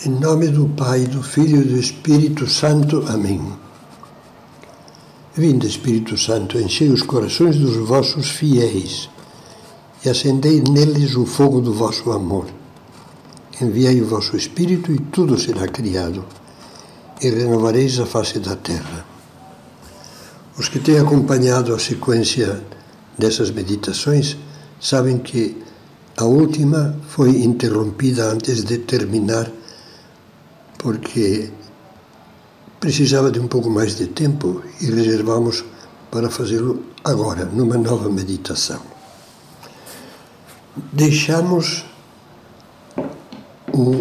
Em nome do Pai, do Filho e do Espírito Santo. Amém. Vinde, Espírito Santo, enchei os corações dos vossos fiéis e acendei neles o fogo do vosso amor. Enviai o vosso Espírito e tudo será criado, e renovareis a face da terra. Os que têm acompanhado a sequência dessas meditações sabem que a última foi interrompida antes de terminar porque precisava de um pouco mais de tempo e reservamos para fazê-lo agora, numa nova meditação. Deixamos o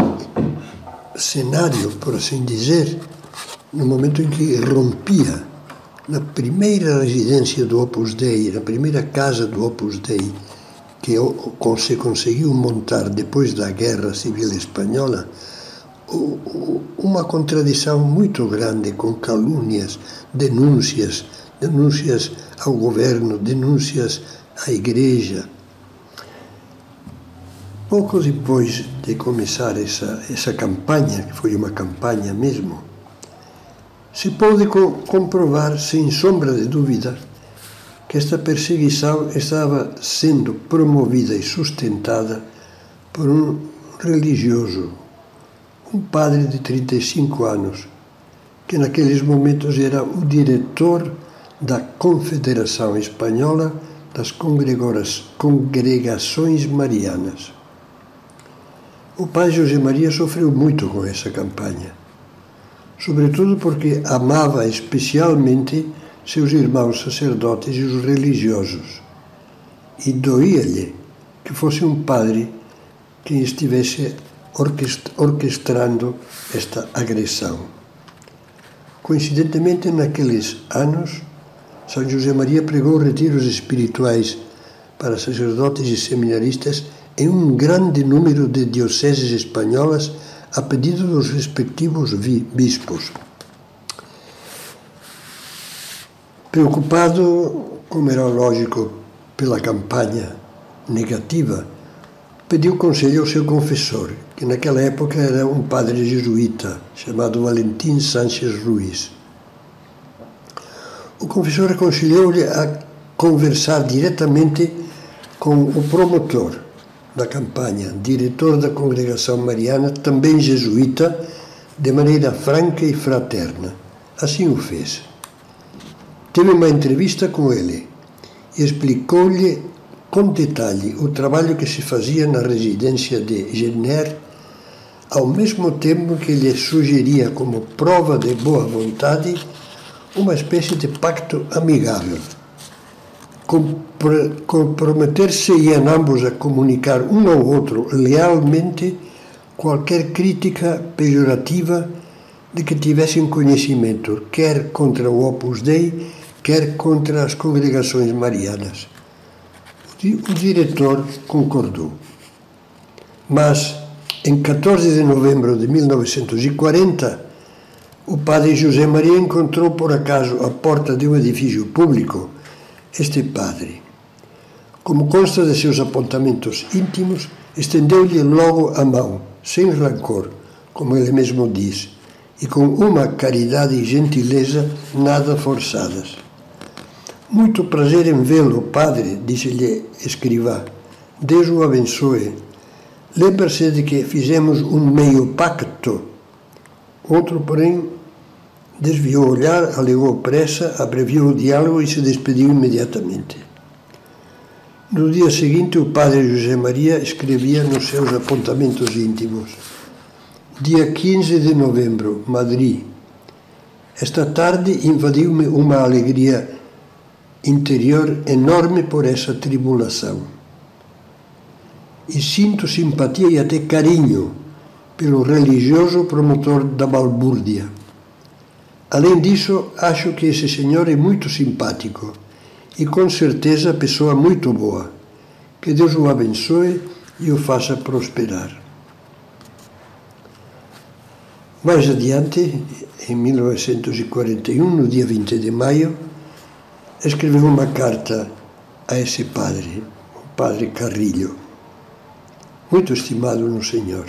cenário, por assim dizer, no momento em que rompia na primeira residência do Opus Dei, na primeira casa do Opus Dei, que se conseguiu montar depois da Guerra Civil Espanhola, uma contradição muito grande com calúnias, denúncias, denúncias ao governo, denúncias à igreja. Pouco depois de começar essa, essa campanha, que foi uma campanha mesmo, se pôde comprovar, sem sombra de dúvida, que esta perseguição estava sendo promovida e sustentada por um religioso um padre de 35 anos, que naqueles momentos era o diretor da Confederação Espanhola das Congregações Marianas. O pai José Maria sofreu muito com essa campanha, sobretudo porque amava especialmente seus irmãos sacerdotes e os religiosos, e doía-lhe que fosse um padre quem estivesse orquestrando esta agressão. Coincidentemente, naqueles anos, São José Maria pregou retiros espirituais para sacerdotes e seminaristas em um grande número de dioceses espanholas a pedido dos respectivos bispos. Preocupado, como era lógico, pela campanha negativa, pediu conselho ao seu confessor, que naquela época era um padre jesuíta chamado Valentim Sánchez Ruiz. O confessor aconselhou-lhe a conversar diretamente com o promotor da campanha, diretor da congregação mariana, também jesuíta, de maneira franca e fraterna. Assim o fez. Teve uma entrevista com ele e explicou-lhe com detalhe o trabalho que se fazia na residência de Jenner ao mesmo tempo que lhe sugeria como prova de boa vontade uma espécie de pacto amigável. Comprometer-se-iam ambos a comunicar um ao outro lealmente qualquer crítica pejorativa de que tivessem conhecimento, quer contra o Opus Dei, quer contra as congregações marianas. O diretor concordou. Mas em 14 de novembro de 1940, o padre José Maria encontrou por acaso à porta de um edifício público este padre. Como consta de seus apontamentos íntimos, estendeu-lhe logo a mão, sem rancor, como ele mesmo diz, e com uma caridade e gentileza nada forçadas. Muito prazer em vê-lo, padre, disse-lhe escrivá. Deus o abençoe Lembra-se de que fizemos um meio pacto. Outro, porém, desviou o olhar, alegou pressa, abreviou o diálogo e se despediu imediatamente. No dia seguinte, o padre José Maria escrevia nos seus apontamentos íntimos: Dia 15 de novembro, Madrid. Esta tarde invadiu-me uma alegria interior enorme por essa tribulação e sinto simpatia e até carinho pelo religioso promotor da balbúrdia. Além disso, acho que esse senhor é muito simpático e com certeza pessoa muito boa. Que Deus o abençoe e o faça prosperar. Mais adiante, em 1941, no dia 20 de maio, escreveu uma carta a esse padre, o padre Carrillo muito estimado no Senhor.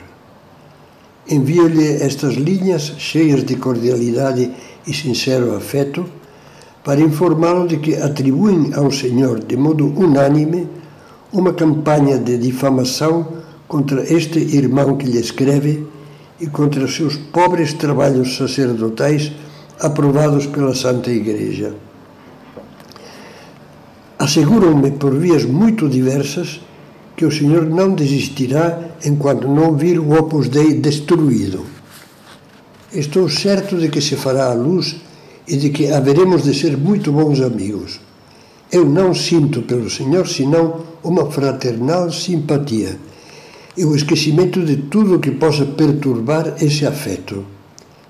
envio-lhe estas linhas cheias de cordialidade e sincero afeto para informá-lo de que atribuem ao Senhor de modo unânime uma campanha de difamação contra este irmão que lhe escreve e contra seus pobres trabalhos sacerdotais aprovados pela Santa Igreja. Asseguram-me por vias muito diversas que o Senhor não desistirá enquanto não vir o Opus Dei destruído. Estou certo de que se fará a luz e de que haveremos de ser muito bons amigos. Eu não sinto pelo Senhor senão uma fraternal simpatia e o esquecimento de tudo que possa perturbar esse afeto.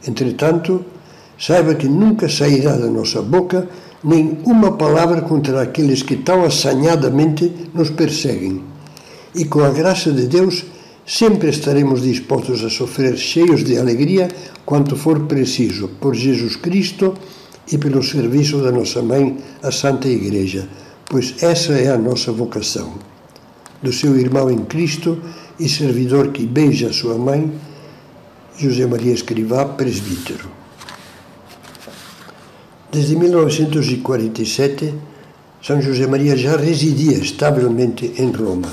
Entretanto, saiba que nunca sairá da nossa boca nem uma palavra contra aqueles que tão assanhadamente nos perseguem. E com a graça de Deus, sempre estaremos dispostos a sofrer cheios de alegria quanto for preciso, por Jesus Cristo e pelo serviço da nossa mãe, a Santa Igreja, pois essa é a nossa vocação. Do seu irmão em Cristo e servidor que beija sua mãe, José Maria Escrivá, presbítero. Desde 1947, São José Maria já residia estavelmente em Roma,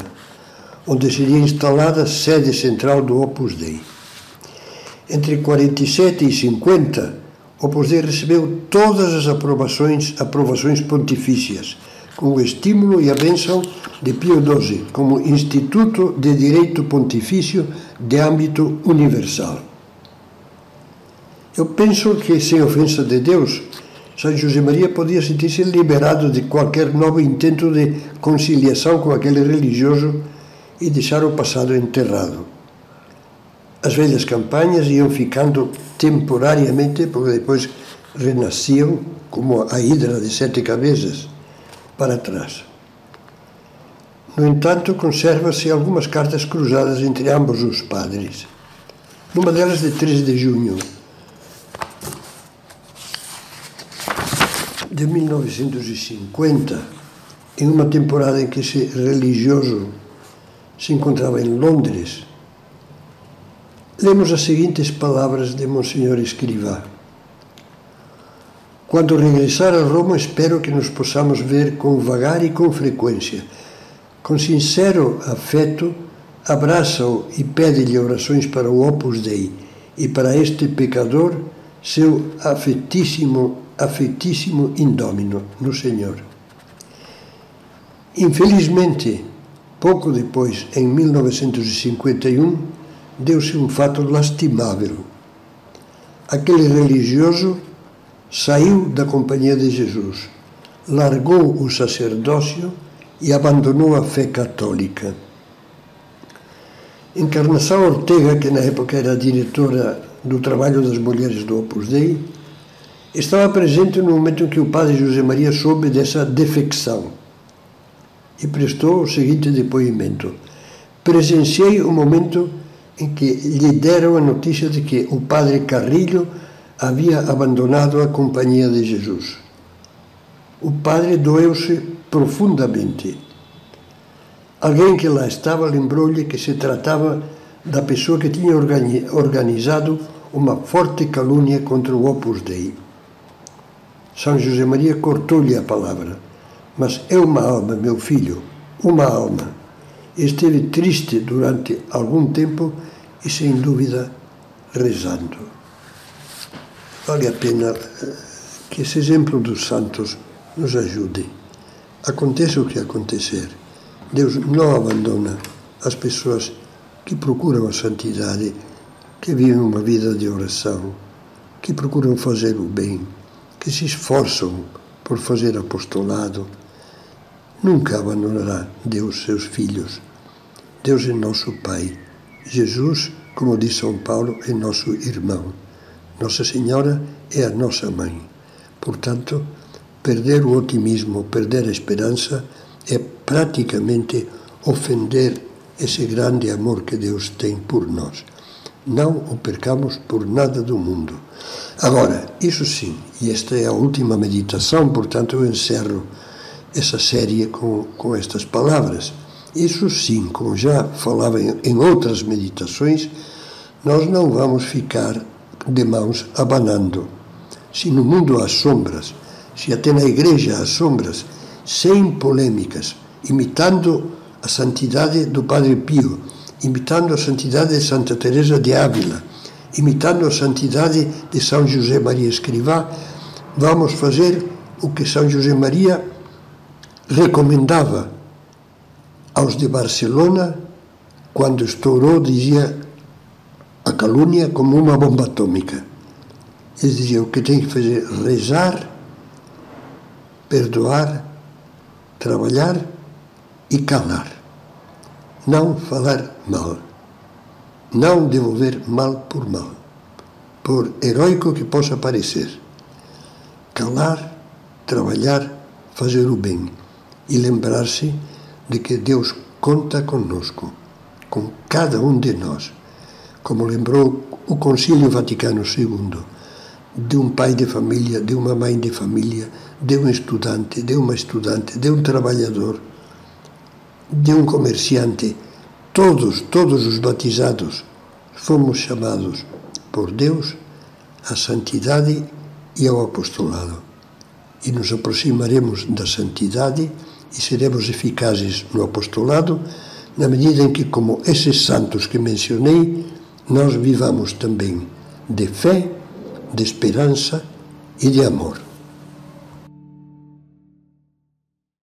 onde seria instalada a sede central do Opus Dei. Entre 47 e 50, Opus Dei recebeu todas as aprovações, aprovações pontifícias, com o estímulo e a bênção de Pio XII como Instituto de Direito Pontifício de âmbito universal. Eu penso que, sem ofensa de Deus, São José Maria podia sentir-se liberado de qualquer novo intento de conciliação com aquele religioso e deixar o passado enterrado. As velhas campanhas iam ficando temporariamente, porque depois renasciam como a hidra de sete cabeças para trás. No entanto, conserva-se algumas cartas cruzadas entre ambos os padres. Numa delas, de 3 de junho de 1950, em uma temporada em que esse religioso se encontrava em Londres, lemos as seguintes palavras de Monsenhor Escrivá. Quando regressar a Roma, espero que nos possamos ver com vagar e com frequência. Com sincero afeto, abraça-o e pede-lhe orações para o Opus Dei e para este pecador, seu afetíssimo, afetíssimo indómino no Senhor. Infelizmente, pouco depois, em 1951, deu-se um fato lastimável. Aquele religioso saiu da companhia de Jesus, largou o sacerdócio e abandonou a fé católica. Encarnação Ortega, que na época era diretora do trabalho das mulheres do Opus Dei, estava presente no momento em que o padre José Maria soube dessa defecção e prestou o seguinte depoimento: Presenciei o momento em que lhe deram a notícia de que o padre Carrilho havia abandonado a companhia de Jesus. O padre doeu-se profundamente. Alguém que lá estava lembrou-lhe que se tratava da pessoa que tinha organizado uma forte calúnia contra o Opus Dei. São José Maria cortou-lhe a palavra. Mas é uma alma, meu filho, uma alma. Esteve triste durante algum tempo e, sem dúvida, rezando. Vale a pena eh, que esse exemplo dos santos nos ajude. Aconteça o que acontecer, Deus não abandona as pessoas que procuram a santidade, que vivem uma vida de oração, que procuram fazer o bem, que se esforçam por fazer apostolado. Nunca abandonará Deus seus filhos. Deus é nosso Pai Jesus, como diz São Paulo, é nosso irmão. Nossa Senhora é a nossa mãe. Portanto, perder o otimismo, perder a esperança é praticamente ofender esse grande amor que Deus tem por nós. Não o percamos por nada do mundo. Agora, isso sim, e esta é a última meditação, portanto eu encerro essa série com, com estas palavras. Isso sim, como já falava em outras meditações, nós não vamos ficar de mãos abanando. Se no mundo há sombras, se até na igreja há sombras, sem polêmicas, imitando a santidade do Padre Pio, imitando a santidade de Santa Teresa de Ávila, imitando a santidade de São José Maria Escrivá, vamos fazer o que São José Maria recomendava aos de Barcelona quando estourou, dizia a calúnia como uma bomba atômica. Eles diziam o que tem que fazer rezar, perdoar, trabalhar e calar. Não falar mal. Não devolver mal por mal, por heróico que possa parecer. Calar, trabalhar, fazer o bem e lembrar-se de que Deus conta conosco, com cada um de nós, como lembrou o Concílio Vaticano II, de um pai de família, de uma mãe de família, de um estudante, de uma estudante, de um trabalhador, de um comerciante. Todos, todos os batizados fomos chamados por Deus à santidade e ao apostolado. E nos aproximaremos da santidade e seremos eficazes no apostolado na medida em que, como esses santos que mencionei, nós vivamos também de fé, de esperança e de amor.